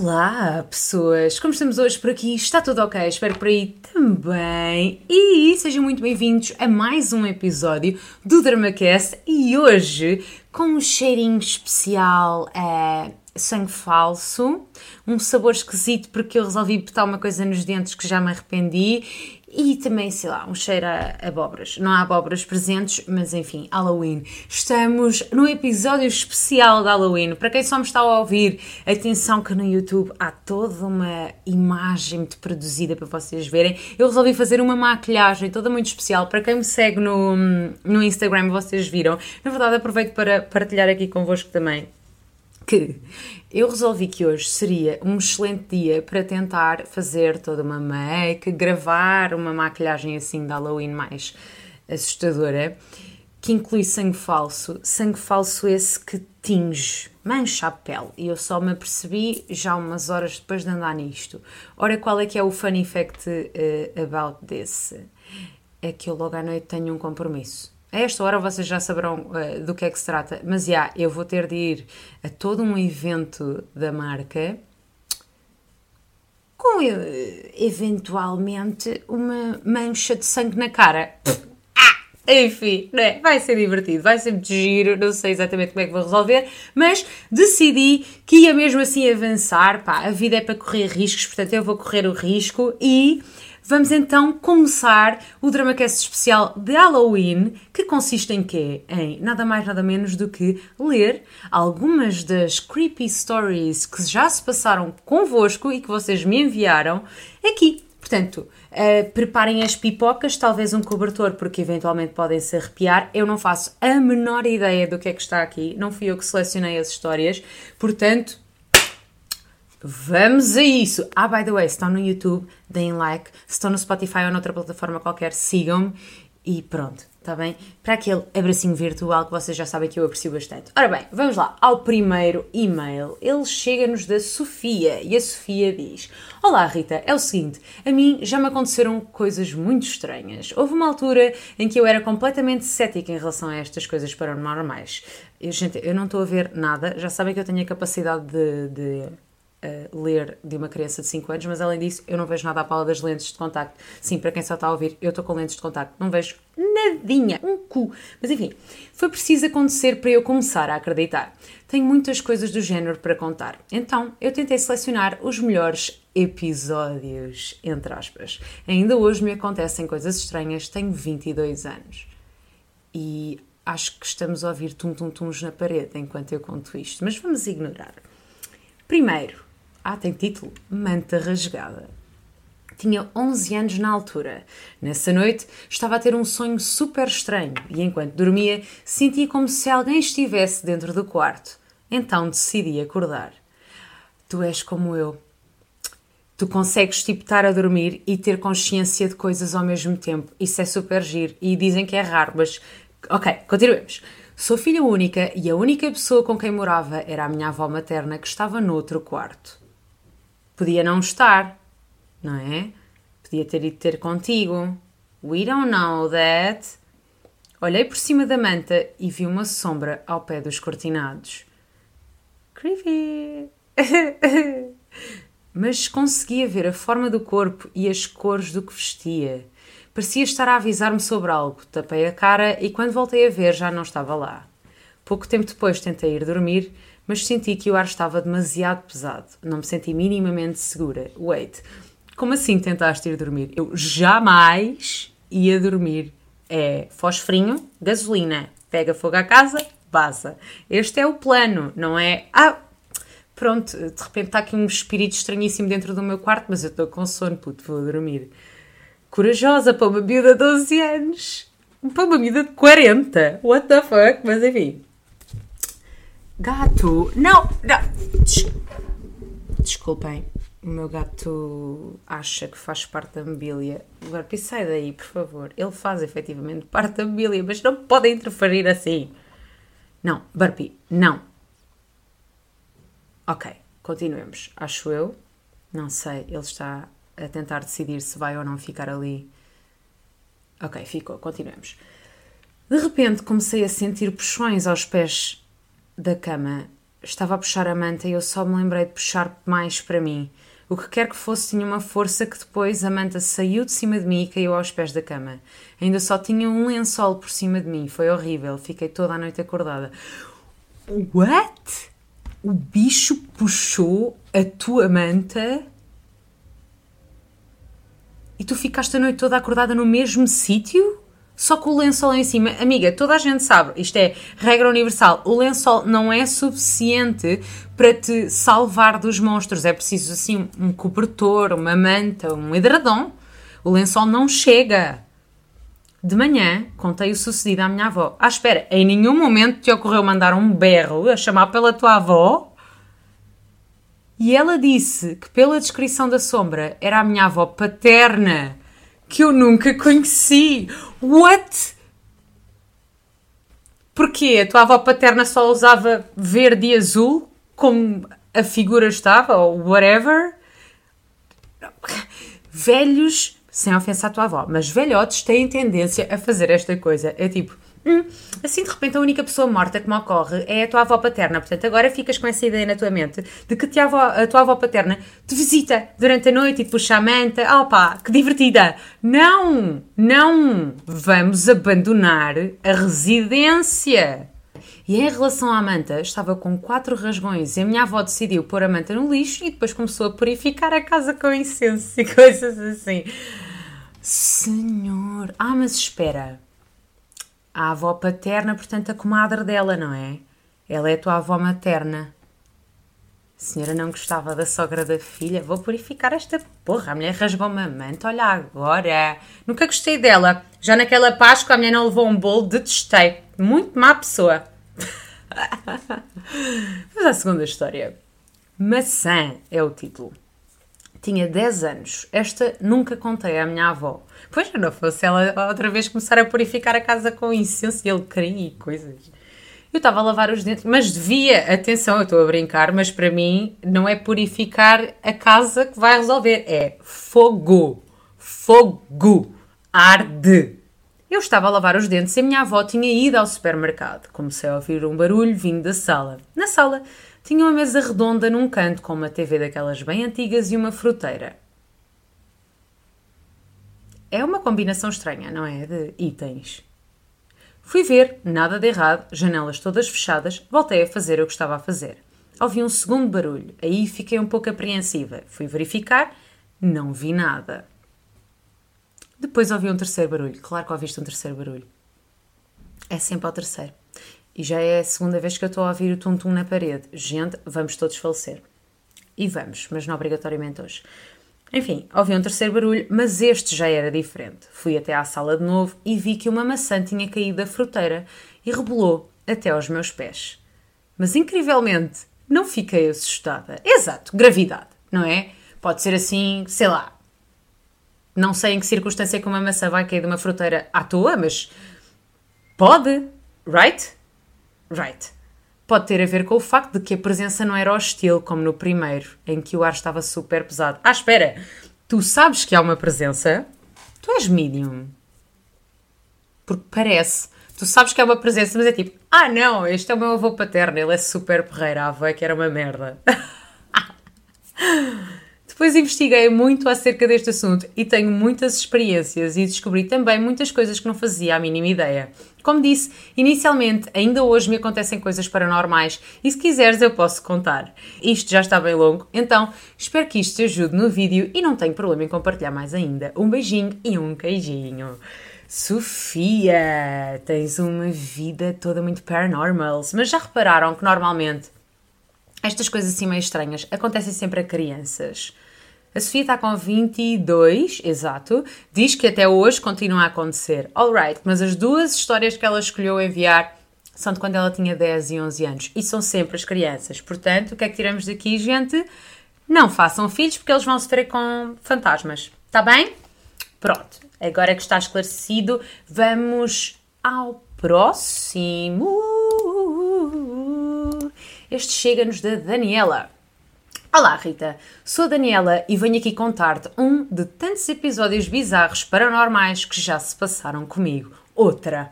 Olá, pessoas! Como estamos hoje por aqui? Está tudo ok? Espero por aí também. E sejam muito bem-vindos a mais um episódio do DramaCast e hoje com um cheirinho especial a sangue falso, um sabor esquisito porque eu resolvi botar uma coisa nos dentes que já me arrependi e também, sei lá, um cheiro a abóboras. Não há abóboras presentes, mas enfim, Halloween. Estamos no episódio especial de Halloween. Para quem só me está a ouvir, atenção que no YouTube há toda uma imagem muito produzida para vocês verem. Eu resolvi fazer uma maquilhagem toda muito especial. Para quem me segue no, no Instagram, vocês viram. Na verdade, aproveito para partilhar aqui convosco também que eu resolvi que hoje seria um excelente dia para tentar fazer toda uma make, gravar uma maquilhagem assim de Halloween mais assustadora, que inclui sangue falso, sangue falso esse que tinge, mancha a pele. E eu só me apercebi já umas horas depois de andar nisto. Ora, qual é que é o funny fact uh, about this? É que eu logo à noite tenho um compromisso a esta hora vocês já saberão uh, do que é que se trata, mas já, yeah, eu vou ter de ir a todo um evento da marca com uh, eventualmente uma mancha de sangue na cara. Ah, enfim, é? vai ser divertido, vai ser muito giro, não sei exatamente como é que vou resolver, mas decidi que ia mesmo assim avançar. Pá, a vida é para correr riscos, portanto eu vou correr o risco e Vamos então começar o DramaCast especial de Halloween, que consiste em quê? Em nada mais nada menos do que ler algumas das creepy stories que já se passaram convosco e que vocês me enviaram aqui. Portanto, uh, preparem as pipocas, talvez um cobertor, porque eventualmente podem se arrepiar. Eu não faço a menor ideia do que é que está aqui, não fui eu que selecionei as histórias, portanto, Vamos a isso! Ah, by the way, se estão no YouTube, deem like. Se estão no Spotify ou noutra plataforma qualquer, sigam-me. E pronto, está bem? Para aquele abracinho virtual que vocês já sabem que eu aprecio bastante. Ora bem, vamos lá ao primeiro e-mail. Ele chega-nos da Sofia e a Sofia diz: Olá Rita, é o seguinte, a mim já me aconteceram coisas muito estranhas. Houve uma altura em que eu era completamente cética em relação a estas coisas paranormais. Eu, gente, eu não estou a ver nada, já sabem que eu tenho a capacidade de, de ler de uma criança de 5 anos, mas além disso, eu não vejo nada à pala das lentes de contacto. Sim, para quem só está a ouvir, eu estou com lentes de contacto, não vejo nadinha, um cu. Mas enfim, foi preciso acontecer para eu começar a acreditar. Tenho muitas coisas do género para contar. Então, eu tentei selecionar os melhores episódios, entre aspas. Ainda hoje me acontecem coisas estranhas, tenho 22 anos. E acho que estamos a ouvir tum-tum-tums na parede enquanto eu conto isto, mas vamos ignorar. Primeiro, ah, tem título: Manta Rasgada. Tinha 11 anos na altura. Nessa noite estava a ter um sonho super estranho e enquanto dormia sentia como se alguém estivesse dentro do quarto. Então decidi acordar. Tu és como eu. Tu consegues tipo estar a dormir e ter consciência de coisas ao mesmo tempo. Isso é super giro e dizem que é raro, mas ok, continuemos. Sou filha única e a única pessoa com quem morava era a minha avó materna que estava no outro quarto. Podia não estar, não é? Podia ter ido ter contigo. We don't know that. Olhei por cima da manta e vi uma sombra ao pé dos cortinados. Creepy! Mas conseguia ver a forma do corpo e as cores do que vestia. Parecia estar a avisar-me sobre algo. Tapei a cara e quando voltei a ver já não estava lá. Pouco tempo depois tentei ir dormir, mas senti que o ar estava demasiado pesado. Não me senti minimamente segura. Wait, como assim tentaste ir dormir? Eu jamais ia dormir. É fosfrinho, gasolina, pega fogo à casa, vaza. Este é o plano, não é? Ah, pronto, de repente está aqui um espírito estranhíssimo dentro do meu quarto, mas eu estou com sono, puto, vou dormir. Corajosa para uma miúda de 12 anos. Para uma miúda de 40. What the fuck? Mas enfim. Gato, não, não. Des Desculpem, o meu gato acha que faz parte da mobília. Agora, sai daí, por favor. Ele faz efetivamente parte da mobília, mas não pode interferir assim. Não, Burpee, não. Ok, continuemos. Acho eu. Não sei, ele está a tentar decidir se vai ou não ficar ali. Ok, ficou, continuemos. De repente comecei a sentir puxões aos pés da cama estava a puxar a manta e eu só me lembrei de puxar mais para mim. O que quer que fosse tinha uma força que depois a manta saiu de cima de mim e caiu aos pés da cama. Ainda só tinha um lençol por cima de mim. Foi horrível. Fiquei toda a noite acordada. What? O bicho puxou a tua manta e tu ficaste a noite toda acordada no mesmo sítio? Só com o lençol em cima. Amiga, toda a gente sabe, isto é regra universal. O lençol não é suficiente para te salvar dos monstros. É preciso assim um cobertor, uma manta, um edredom. O lençol não chega. De manhã, contei o sucedido à minha avó. Ah, espera, em nenhum momento te ocorreu mandar um berro a chamar pela tua avó? E ela disse que, pela descrição da sombra, era a minha avó paterna, que eu nunca conheci. What? Porquê? A tua avó paterna só usava verde e azul, como a figura estava, ou whatever? Velhos, sem ofensa à tua avó, mas velhotes têm tendência a fazer esta coisa. É tipo, hum, assim de repente a única pessoa morta que me ocorre é a tua avó paterna. Portanto, agora ficas com essa ideia na tua mente de que tua avó, a tua avó paterna te visita durante a noite e te puxa a manta. Oh pá, que divertida! Não! Não! Vamos abandonar a residência! E em relação à manta, estava com quatro rasgões e a minha avó decidiu pôr a manta no lixo e depois começou a purificar a casa com incenso e coisas assim. Senhor! Ah, mas espera! A avó paterna, portanto, a comadre dela, não é? Ela é a tua avó materna. A senhora não gostava da sogra da filha? Vou purificar esta porra. A mulher rasgou-me a manta, olha agora. Nunca gostei dela. Já naquela Páscoa a mulher não levou um bolo, detestei. Muito má pessoa. Vamos à segunda história. Maçã é o título. Tinha 10 anos. Esta nunca contei à minha avó. Pois não fosse ela outra vez começar a purificar a casa com incenso e alecrim e coisas. Eu estava a lavar os dentes, mas devia, atenção, eu estou a brincar, mas para mim não é purificar a casa que vai resolver, é fogo. Fogo. Arde. Eu estava a lavar os dentes e a minha avó tinha ido ao supermercado. Comecei a ouvir um barulho vindo da sala. Na sala tinha uma mesa redonda num canto com uma TV daquelas bem antigas e uma fruteira. É uma combinação estranha, não é? De itens. Fui ver, nada de errado, janelas todas fechadas, voltei a fazer o que estava a fazer. Ouvi um segundo barulho, aí fiquei um pouco apreensiva. Fui verificar, não vi nada. Depois ouvi um terceiro barulho. Claro que ouviste um terceiro barulho. É sempre ao terceiro. E já é a segunda vez que eu estou a ouvir o tum-tum na parede. Gente, vamos todos falecer. E vamos, mas não obrigatoriamente hoje. Enfim, ouvi um terceiro barulho, mas este já era diferente. Fui até à sala de novo e vi que uma maçã tinha caído da fruteira e rebolou até aos meus pés. Mas incrivelmente, não fiquei assustada. Exato, gravidade, não é? Pode ser assim, sei lá. Não sei em que circunstância é que uma maçã vai cair de uma fruteira à toa, mas pode, right? Right pode ter a ver com o facto de que a presença não era hostil, como no primeiro, em que o ar estava super pesado. Ah, espera! Tu sabes que há uma presença? Tu és medium. Porque parece. Tu sabes que há uma presença, mas é tipo, ah não, este é o meu avô paterno, ele é super porreiro, a avó é que era uma merda. Depois investiguei muito acerca deste assunto e tenho muitas experiências e descobri também muitas coisas que não fazia a mínima ideia. Como disse, inicialmente, ainda hoje me acontecem coisas paranormais e se quiseres eu posso contar. Isto já está bem longo, então espero que isto te ajude no vídeo e não tenho problema em compartilhar mais ainda. Um beijinho e um queijinho. Sofia, tens uma vida toda muito paranormal, mas já repararam que normalmente estas coisas assim meio estranhas acontecem sempre a crianças? A Sofia está com 22, exato. Diz que até hoje continua a acontecer. Alright, mas as duas histórias que ela escolheu enviar são de quando ela tinha 10 e 11 anos. E são sempre as crianças. Portanto, o que é que tiramos daqui, gente? Não façam filhos porque eles vão sofrer com fantasmas. Está bem? Pronto. Agora que está esclarecido, vamos ao próximo. Este chega-nos da Daniela. Olá, Rita. Sou a Daniela e venho aqui contar-te um de tantos episódios bizarros paranormais que já se passaram comigo. Outra.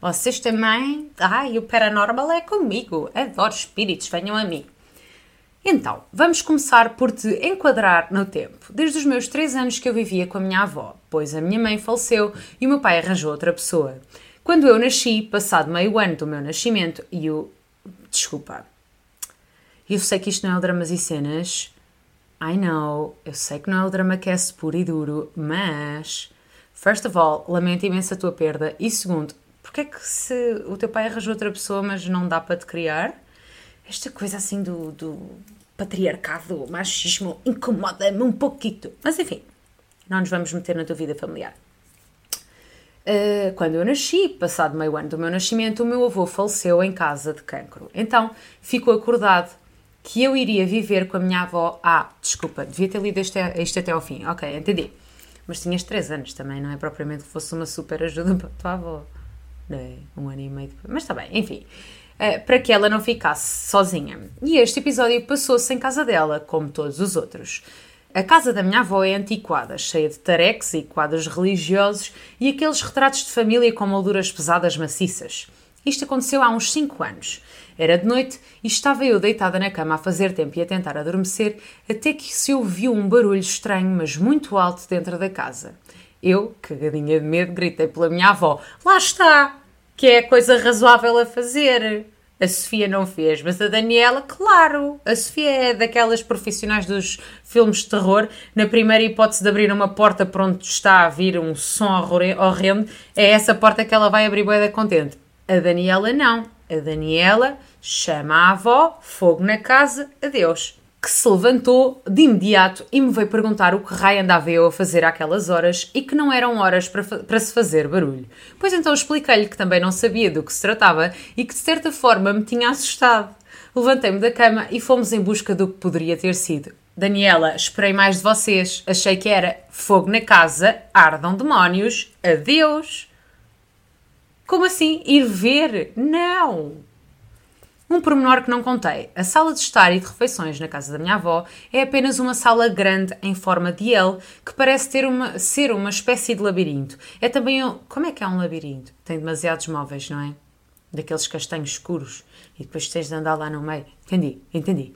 Vocês também? Ai, o paranormal é comigo. Adoro espíritos, venham a mim. Então, vamos começar por te enquadrar no tempo. Desde os meus 3 anos que eu vivia com a minha avó, pois a minha mãe faleceu e o meu pai arranjou outra pessoa. Quando eu nasci, passado meio ano do meu nascimento, e o. Desculpa. Eu sei que isto não é o Dramas e Cenas. I know. Eu sei que não é o drama cast puro e duro, mas. First of all, lamento imenso a tua perda. E segundo, porque é que se o teu pai arranjou outra pessoa, mas não dá para te criar? Esta coisa assim do, do patriarcado, machismo, incomoda-me um pouquito. Mas enfim, não nos vamos meter na tua vida familiar. Uh, quando eu nasci, passado meio ano do meu nascimento, o meu avô faleceu em casa de cancro. Então ficou acordado que eu iria viver com a minha avó. Ah, desculpa, devia ter lido isto, até ao fim. Ok, entendi. Mas tinhas 3 anos também, não é propriamente que fosse uma super ajuda para a tua avó não é? Um ano e meio depois. Mas está bem, enfim. Uh, para que ela não ficasse sozinha. E este episódio passou-se em casa dela, como todos os outros. A casa da minha avó é antiquada, cheia de tareques e quadros religiosos e aqueles retratos de família com molduras pesadas maciças. Isto aconteceu há uns 5 anos. Era de noite e estava eu deitada na cama a fazer tempo e a tentar adormecer, até que se ouviu um barulho estranho, mas muito alto dentro da casa. Eu, cagadinha de medo, gritei pela minha avó: Lá está! Que é coisa razoável a fazer. A Sofia não fez, mas a Daniela, claro. A Sofia é daquelas profissionais dos filmes de terror. Na primeira hipótese de abrir uma porta por onde está a vir um som horrendo, é essa porta que ela vai abrir boeda contente. A Daniela não. A Daniela chama a avó, fogo na casa, adeus que se levantou de imediato e me veio perguntar o que raio andava eu a fazer àquelas horas e que não eram horas para, para se fazer barulho. Pois então expliquei-lhe que também não sabia do que se tratava e que de certa forma me tinha assustado. Levantei-me da cama e fomos em busca do que poderia ter sido. Daniela, esperei mais de vocês. Achei que era fogo na casa, ardam demónios, adeus. Como assim? Ir ver? Não! Um pormenor que não contei: a sala de estar e de refeições na casa da minha avó é apenas uma sala grande em forma de L que parece ter uma, ser uma espécie de labirinto. É também. Um, como é que é um labirinto? Tem demasiados móveis, não é? Daqueles castanhos escuros e depois tens de andar lá no meio. Entendi, entendi.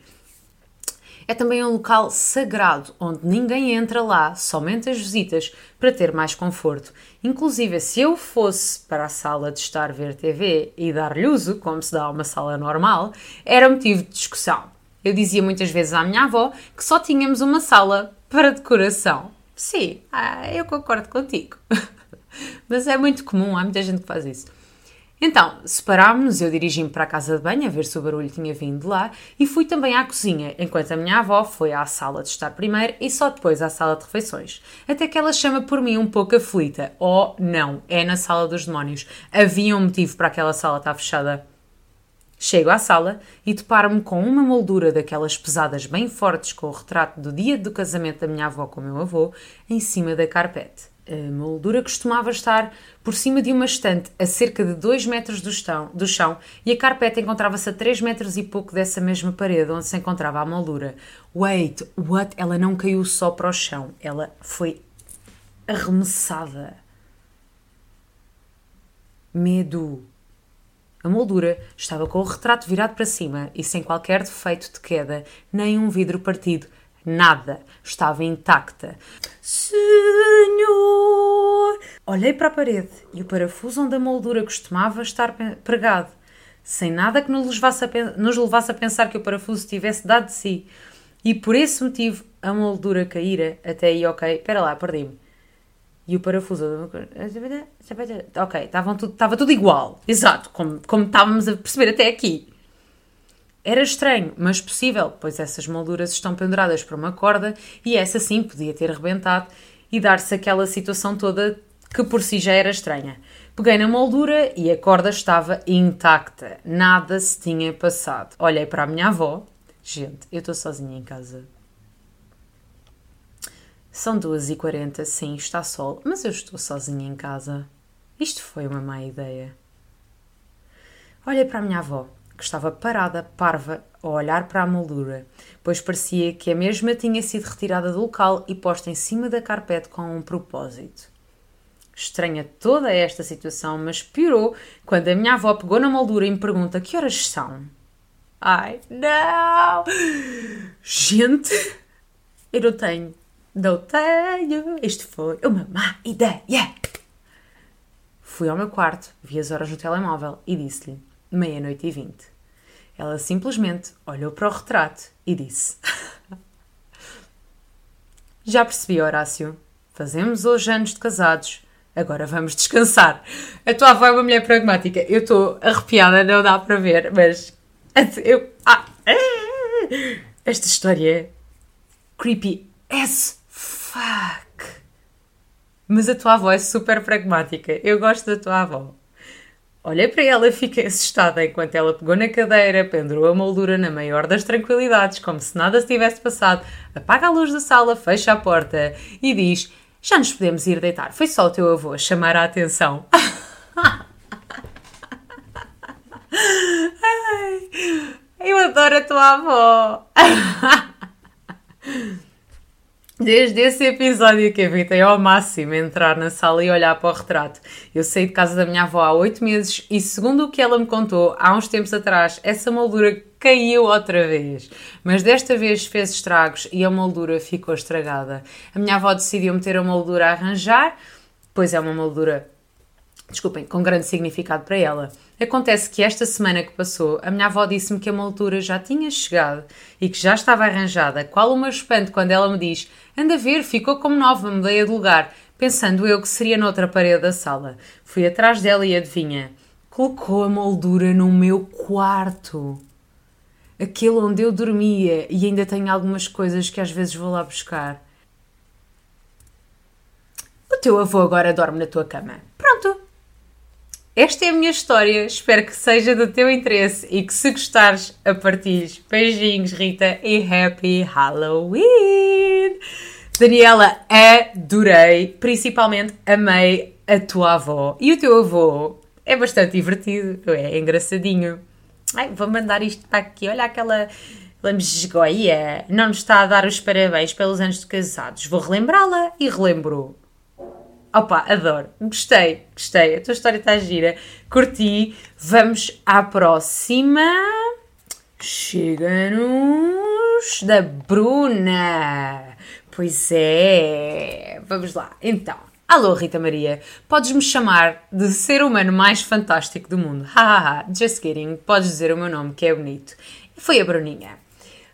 É também um local sagrado onde ninguém entra lá, somente as visitas, para ter mais conforto. Inclusive, se eu fosse para a sala de estar ver TV e dar-lhe uso, como se dá a uma sala normal, era motivo de discussão. Eu dizia muitas vezes à minha avó que só tínhamos uma sala para decoração. Sim, ah, eu concordo contigo. Mas é muito comum, há muita gente que faz isso. Então, separámos-nos, eu dirigi-me para a casa de banho a ver se o barulho tinha vindo de lá e fui também à cozinha, enquanto a minha avó foi à sala de estar primeiro e só depois à sala de refeições. Até que ela chama por mim um pouco aflita. Oh, não, é na sala dos demónios. Havia um motivo para aquela sala estar fechada. Chego à sala e deparo-me com uma moldura daquelas pesadas bem fortes com o retrato do dia do casamento da minha avó com o meu avô em cima da carpete. A moldura costumava estar por cima de uma estante a cerca de 2 metros do chão, do chão e a carpete encontrava-se a 3 metros e pouco dessa mesma parede onde se encontrava a moldura. Wait, what? Ela não caiu só para o chão, ela foi arremessada. Medo. A moldura estava com o retrato virado para cima e sem qualquer defeito de queda, nem um vidro partido, Nada. Estava intacta. Senhor! Olhei para a parede e o parafuso onde a moldura costumava estar pregado, sem nada que nos levasse, a, nos levasse a pensar que o parafuso tivesse dado de si. E por esse motivo a moldura caíra. Até aí, ok. Espera lá, perdi-me. E o parafuso. Ok, estava tudo, estava tudo igual. Exato, como, como estávamos a perceber até aqui. Era estranho, mas possível, pois essas molduras estão penduradas por uma corda e essa sim podia ter rebentado e dar-se aquela situação toda que por si já era estranha. Peguei na moldura e a corda estava intacta, nada se tinha passado. Olhei para a minha avó. Gente, eu estou sozinha em casa. São 2h40, sim, está sol, mas eu estou sozinha em casa. Isto foi uma má ideia. Olhei para a minha avó que estava parada, parva, a olhar para a moldura, pois parecia que a mesma tinha sido retirada do local e posta em cima da carpete com um propósito. estranha toda esta situação, mas piorou quando a minha avó pegou na moldura e me pergunta que horas são. Ai, não! Gente, eu não tenho. Não tenho. Isto foi uma má ideia. Fui ao meu quarto, vi as horas no telemóvel e disse-lhe meia-noite e vinte. Ela simplesmente olhou para o retrato e disse: Já percebi, Horácio. Fazemos hoje anos de casados. Agora vamos descansar. A tua avó é uma mulher pragmática. Eu estou arrepiada, não dá para ver, mas. Eu, ah, esta história é creepy as fuck. Mas a tua avó é super pragmática. Eu gosto da tua avó. Olhei para ela e fiquei assustada enquanto ela pegou na cadeira, pendurou a moldura na maior das tranquilidades, como se nada se tivesse passado, apaga a luz da sala, fecha a porta e diz: Já nos podemos ir deitar. Foi só o teu avô chamar a atenção. Ai, eu adoro a tua avó. Desde esse episódio que evitei ao máximo entrar na sala e olhar para o retrato. Eu saí de casa da minha avó há oito meses e, segundo o que ela me contou, há uns tempos atrás, essa moldura caiu outra vez. Mas desta vez fez estragos e a moldura ficou estragada. A minha avó decidiu meter a moldura a arranjar, pois é uma moldura, desculpem, com grande significado para ela. Acontece que esta semana que passou, a minha avó disse-me que a moldura já tinha chegado e que já estava arranjada, qual uma espanto quando ela me diz: Anda a ver, ficou como nova, mudei de lugar, pensando eu que seria noutra parede da sala. Fui atrás dela e adivinha, colocou a moldura no meu quarto. Aquele onde eu dormia e ainda tenho algumas coisas que às vezes vou lá buscar. O teu avô agora dorme na tua cama. Esta é a minha história, espero que seja do teu interesse e que se gostares, a partilhes. Beijinhos, Rita, e Happy Halloween! Daniela, adorei, principalmente amei a tua avó e o teu avô. É bastante divertido, é engraçadinho. Ai, vou mandar isto para aqui, olha aquela lambesgoia, não nos está a dar os parabéns pelos anos de casados. Vou relembrá-la e relembrou. Opa, adoro. Gostei, gostei. A tua história está gira. Curti. Vamos à próxima. Chega-nos da Bruna. Pois é. Vamos lá. Então. Alô, Rita Maria. Podes-me chamar de ser humano mais fantástico do mundo. Hahaha. Just kidding. Podes dizer o meu nome, que é bonito. Foi a Bruninha.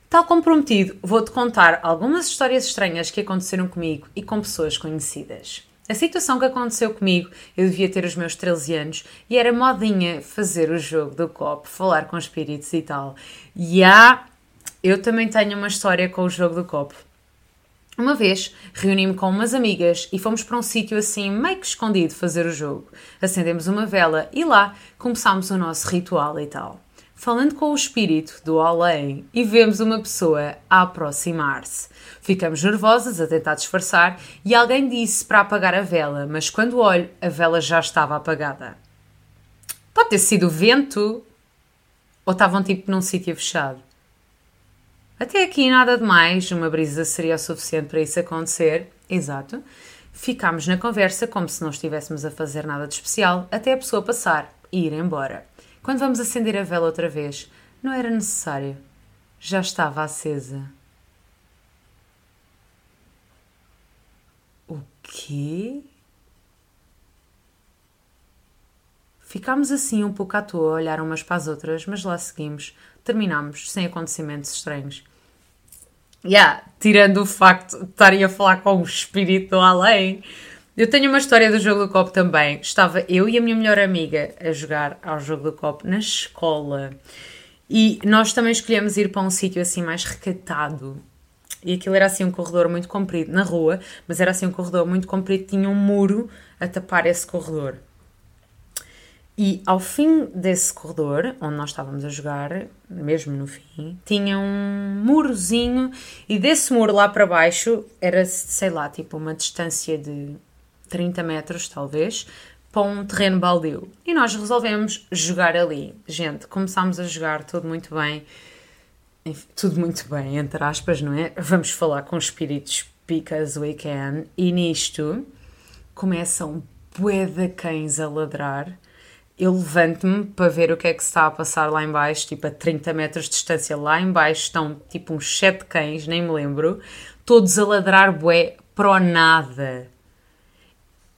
Tal como prometido, vou-te contar algumas histórias estranhas que aconteceram comigo e com pessoas conhecidas. A situação que aconteceu comigo, eu devia ter os meus 13 anos e era modinha fazer o jogo do copo, falar com espíritos e tal. E há, eu também tenho uma história com o jogo do copo. Uma vez reuni-me com umas amigas e fomos para um sítio assim meio que escondido fazer o jogo. Acendemos uma vela e lá começámos o nosso ritual e tal falando com o espírito do além e vemos uma pessoa a aproximar-se. Ficamos nervosas a tentar disfarçar e alguém disse para apagar a vela, mas quando olho, a vela já estava apagada. Pode ter sido o vento ou estavam tipo num sítio fechado. Até aqui nada de mais, uma brisa seria o suficiente para isso acontecer. Exato. Ficámos na conversa como se não estivéssemos a fazer nada de especial até a pessoa passar e ir embora. Quando vamos acender a vela outra vez, não era necessário. Já estava acesa. O quê? Ficámos assim um pouco à toa a olhar umas para as outras, mas lá seguimos. Terminámos sem acontecimentos estranhos. Yeah, tirando o facto de estarem a falar com o espírito além, eu tenho uma história do jogo do copo também. Estava eu e a minha melhor amiga a jogar ao jogo do copo na escola. E nós também escolhemos ir para um sítio assim mais recatado. E aquilo era assim um corredor muito comprido, na rua, mas era assim um corredor muito comprido, tinha um muro a tapar esse corredor. E ao fim desse corredor, onde nós estávamos a jogar, mesmo no fim, tinha um murozinho, e desse muro lá para baixo era, sei lá, tipo uma distância de 30 metros talvez, para um terreno baldio. E nós resolvemos jogar ali. Gente, começámos a jogar tudo muito bem. Enfim, tudo muito bem, entre aspas, não é? Vamos falar com espíritos because we can. E nisto começa um bué de cães a ladrar. Eu levanto-me para ver o que é que se está a passar lá embaixo, tipo a 30 metros de distância. Lá embaixo estão tipo uns 7 cães, nem me lembro, todos a ladrar bué pro nada.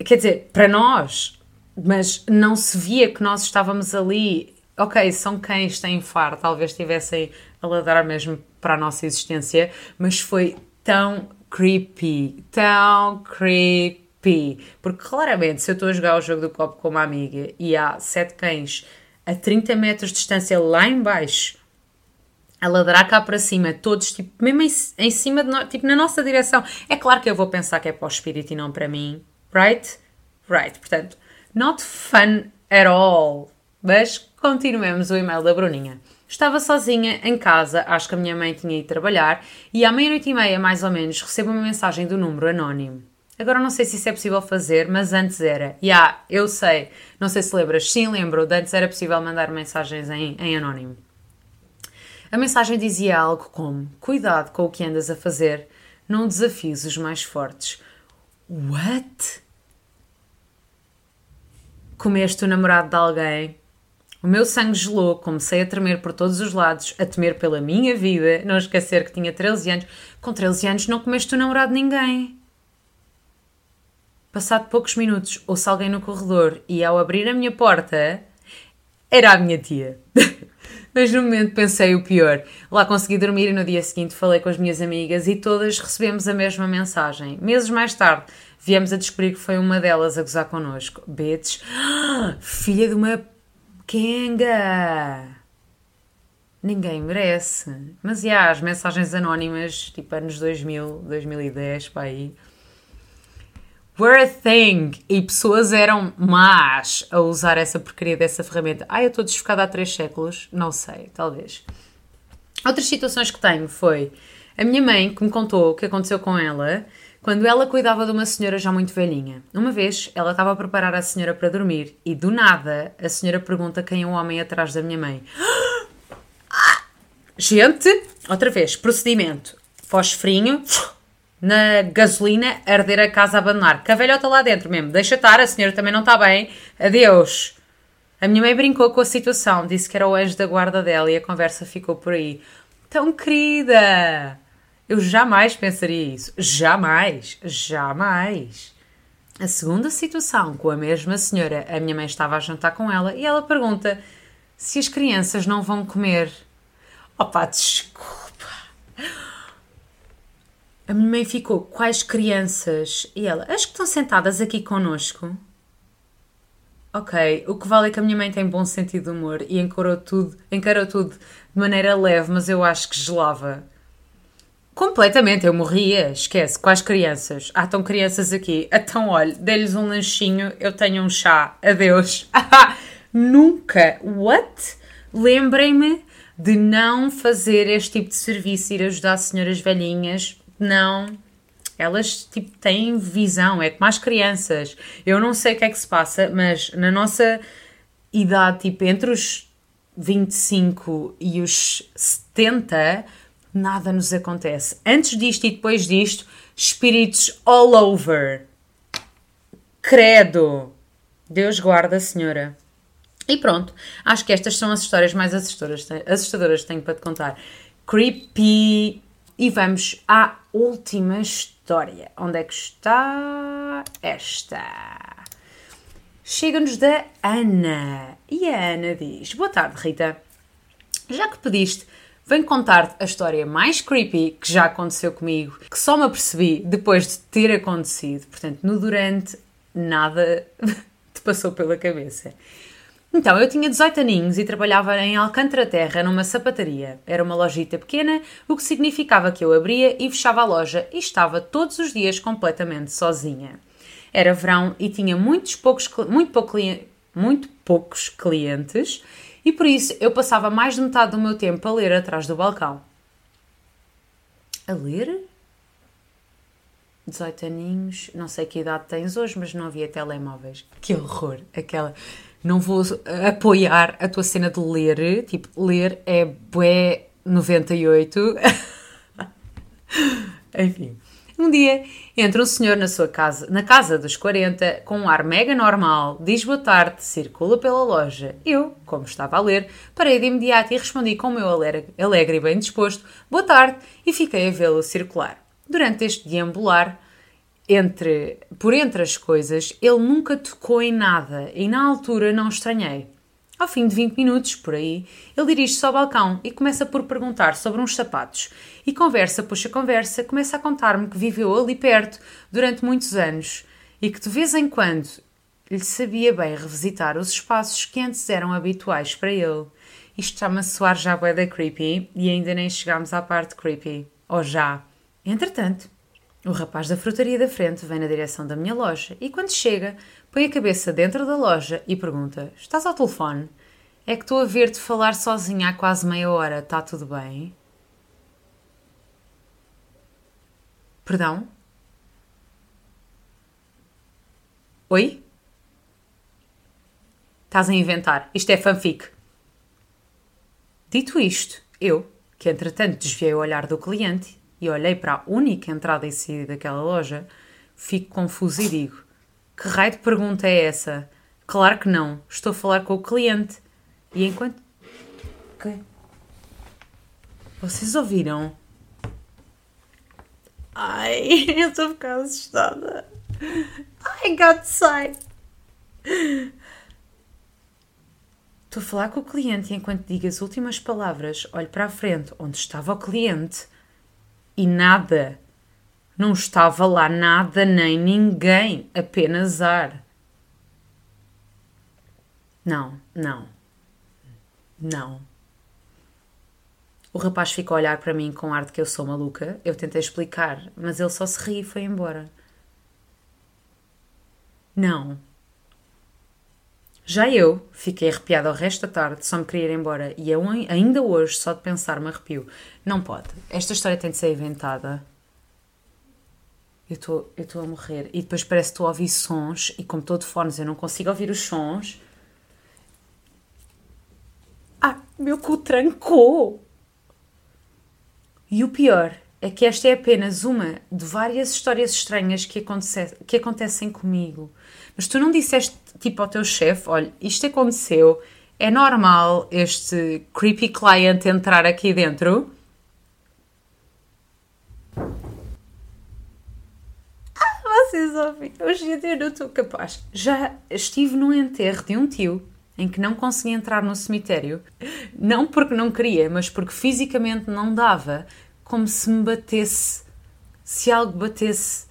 Quer dizer, para nós, mas não se via que nós estávamos ali. Ok, são cães, têm faro, talvez estivessem a ladrar mesmo para a nossa existência, mas foi tão creepy, tão creepy. Porque claramente, se eu estou a jogar o jogo do copo com uma amiga e há sete cães a 30 metros de distância lá embaixo a ladrar cá para cima, todos, tipo, mesmo em, em cima de nós, tipo, na nossa direção. É claro que eu vou pensar que é para o espírito e não para mim, right? Right, portanto, not fun at all. Mas continuemos o e-mail da Bruninha. Estava sozinha em casa, acho que a minha mãe tinha ido trabalhar, e à meia-noite e meia, mais ou menos, recebo uma mensagem do número anónimo. Agora não sei se isso é possível fazer, mas antes era. Ya, yeah, eu sei. Não sei se lembras. Sim, lembro. De antes era possível mandar mensagens em, em anónimo. A mensagem dizia algo como: Cuidado com o que andas a fazer, não desafies os mais fortes. What? Comeste o namorado de alguém? O meu sangue gelou, comecei a tremer por todos os lados, a temer pela minha vida, não esquecer que tinha 13 anos. Com 13 anos não comeste o namorado de ninguém. Passado poucos minutos, ouço alguém no corredor e, ao abrir a minha porta, era a minha tia. Mas no momento pensei o pior. Lá consegui dormir e no dia seguinte falei com as minhas amigas e todas recebemos a mesma mensagem. Meses mais tarde, viemos a descobrir que foi uma delas a gozar connosco. Bitch, filha de uma Kenga! Ninguém merece. Mas, e yeah, as mensagens anónimas, tipo anos 2000, 2010, para aí, were a thing. E pessoas eram más a usar essa porcaria dessa ferramenta. Ah, eu estou desfocada há três séculos? Não sei, talvez. Outras situações que tenho foi a minha mãe que me contou o que aconteceu com ela quando ela cuidava de uma senhora já muito velhinha. Uma vez, ela estava a preparar a senhora para dormir e, do nada, a senhora pergunta quem é o homem atrás da minha mãe. Gente, outra vez, procedimento. Fosfrinho, na gasolina, arder a casa abandonar. Que a velhota lá dentro mesmo. Deixa estar, a senhora também não está bem. Adeus. A minha mãe brincou com a situação, disse que era o anjo da guarda dela e a conversa ficou por aí. Tão querida! Eu jamais pensaria isso. Jamais. Jamais. A segunda situação, com a mesma senhora, a minha mãe estava a jantar com ela e ela pergunta se as crianças não vão comer. Opa, desculpa. A minha mãe ficou, quais crianças? E ela, as que estão sentadas aqui connosco. Ok, o que vale é que a minha mãe tem bom sentido de humor e encarou tudo, encarou tudo de maneira leve, mas eu acho que gelava. Completamente, eu morria, esquece, quais crianças? Ah, estão crianças aqui. Então, olha, dê-lhes um lanchinho, eu tenho um chá, adeus. Nunca, what? Lembrem-me de não fazer este tipo de serviço, ir ajudar senhoras velhinhas, não. Elas, tipo, têm visão, é como as crianças. Eu não sei o que é que se passa, mas na nossa idade, tipo, entre os 25 e os 70 nada nos acontece. Antes disto e depois disto, espíritos all over. Credo! Deus guarda senhora. E pronto, acho que estas são as histórias mais assustadoras, assustadoras que tenho para te contar. Creepy. E vamos à última história. Onde é que está esta? Chega-nos da Ana. E a Ana diz: Boa tarde, Rita. Já que pediste venho contar-te a história mais creepy que já aconteceu comigo, que só me apercebi depois de ter acontecido. Portanto, no durante, nada te passou pela cabeça. Então, eu tinha 18 aninhos e trabalhava em Alcântara Terra numa sapataria. Era uma lojita pequena, o que significava que eu abria e fechava a loja e estava todos os dias completamente sozinha. Era verão e tinha muitos poucos, muito, pouco, muito poucos clientes e por isso eu passava mais de metade do meu tempo a ler atrás do balcão. A ler? 18 aninhos, não sei que idade tens hoje, mas não havia telemóveis. Que horror! Aquela. Não vou apoiar a tua cena de ler, tipo, ler é bué 98. Enfim. Um dia entra um senhor na sua casa, na casa dos 40, com um ar mega normal, diz boa tarde, circula pela loja. Eu, como estava a ler, parei de imediato e respondi com o meu alegre, e bem disposto, boa tarde, e fiquei a vê-lo circular. Durante este deambular, entre, por entre as coisas, ele nunca tocou em nada e na altura não estranhei. Ao fim de 20 minutos, por aí, ele dirige-se ao balcão e começa por perguntar sobre uns sapatos. E conversa, puxa conversa, começa a contar-me que viveu ali perto durante muitos anos e que de vez em quando lhe sabia bem revisitar os espaços que antes eram habituais para ele. Isto está-me a soar já bué da creepy e ainda nem chegámos à parte creepy. Ou já. Entretanto, o rapaz da frutaria da frente vem na direção da minha loja e quando chega põe a cabeça dentro da loja e pergunta: Estás ao telefone? É que estou a ver-te falar sozinha há quase meia hora, está tudo bem? Perdão? Oi? Estás a inventar. Isto é fanfic. Dito isto, eu, que entretanto desviei o olhar do cliente e olhei para a única entrada e saída daquela loja, fico confuso e digo: que raio de pergunta é essa? Claro que não. Estou a falar com o cliente. E enquanto. Ok. Vocês ouviram? Ai, eu estou a ficar assustada. Ai, God sai. Estou a falar com o cliente e enquanto digo as últimas palavras, olho para a frente onde estava o cliente e nada não estava lá nada nem ninguém, apenas ar. Não, não, não. O rapaz ficou a olhar para mim com ar de que eu sou maluca. Eu tentei explicar, mas ele só se riu e foi embora. Não. Já eu fiquei arrepiada o resto da tarde, só me queria ir embora. E eu, ainda hoje, só de pensar, me arrepio. Não pode. Esta história tem de ser inventada eu estou a morrer. E depois parece que estou a ouvir sons e como estou de fones eu não consigo ouvir os sons. Ah, meu cu trancou! E o pior é que esta é apenas uma de várias histórias estranhas que, acontece, que acontecem comigo. Mas tu não disseste tipo ao teu chefe: olha, isto aconteceu, é normal este creepy client entrar aqui dentro? vocês ouvem. Hoje em dia eu não estou capaz. Já estive num enterro de um tio em que não conseguia entrar no cemitério, não porque não queria, mas porque fisicamente não dava, como se me batesse, se algo batesse.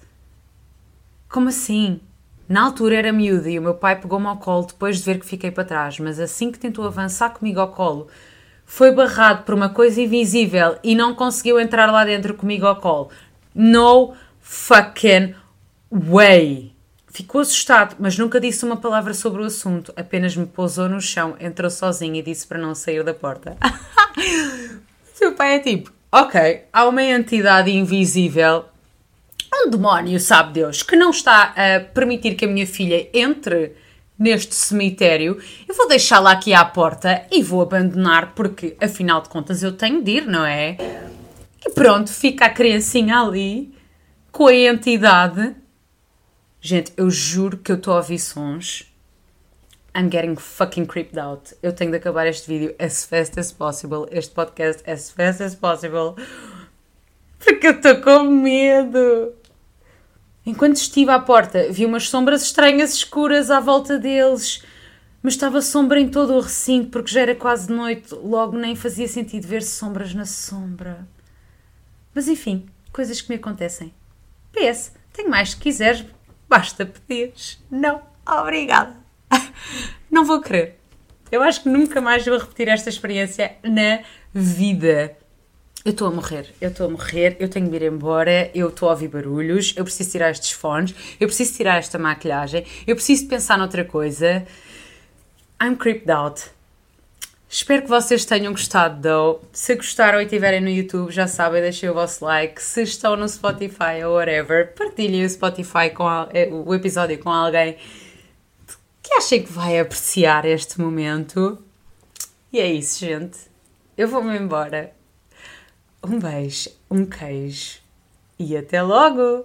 Como assim? Na altura era miúda e o meu pai pegou-me ao colo depois de ver que fiquei para trás, mas assim que tentou avançar comigo ao colo, foi barrado por uma coisa invisível e não conseguiu entrar lá dentro comigo ao colo. No fucking Way! Ficou assustado, mas nunca disse uma palavra sobre o assunto, apenas me pousou no chão, entrou sozinho e disse para não sair da porta. Seu pai é tipo: Ok, há uma entidade invisível, um demónio, sabe Deus, que não está a permitir que a minha filha entre neste cemitério. Eu vou deixá-la aqui à porta e vou abandonar, porque afinal de contas eu tenho de ir, não é? E pronto, fica a criancinha ali com a entidade Gente, eu juro que eu estou a ouvir sons. I'm getting fucking creeped out. Eu tenho de acabar este vídeo as fast as possible. Este podcast as fast as possible. Porque eu estou com medo. Enquanto estive à porta, vi umas sombras estranhas escuras à volta deles. Mas estava sombra em todo o recinto porque já era quase noite, logo nem fazia sentido ver sombras na sombra. Mas enfim, coisas que me acontecem. PS, tenho mais se quiseres, Basta pedires. Não, obrigada. Não vou querer. Eu acho que nunca mais vou repetir esta experiência na vida. Eu estou a morrer, eu estou a morrer, eu tenho de ir embora, eu estou a ouvir barulhos, eu preciso tirar estes fones, eu preciso tirar esta maquilhagem, eu preciso pensar noutra coisa. I'm creeped out. Espero que vocês tenham gostado, though. Se gostaram e estiverem no YouTube, já sabem, deixem o vosso like. Se estão no Spotify ou whatever, partilhem o Spotify com eh, o episódio com alguém que achem que vai apreciar este momento. E é isso, gente. Eu vou-me embora. Um beijo, um queijo e até logo!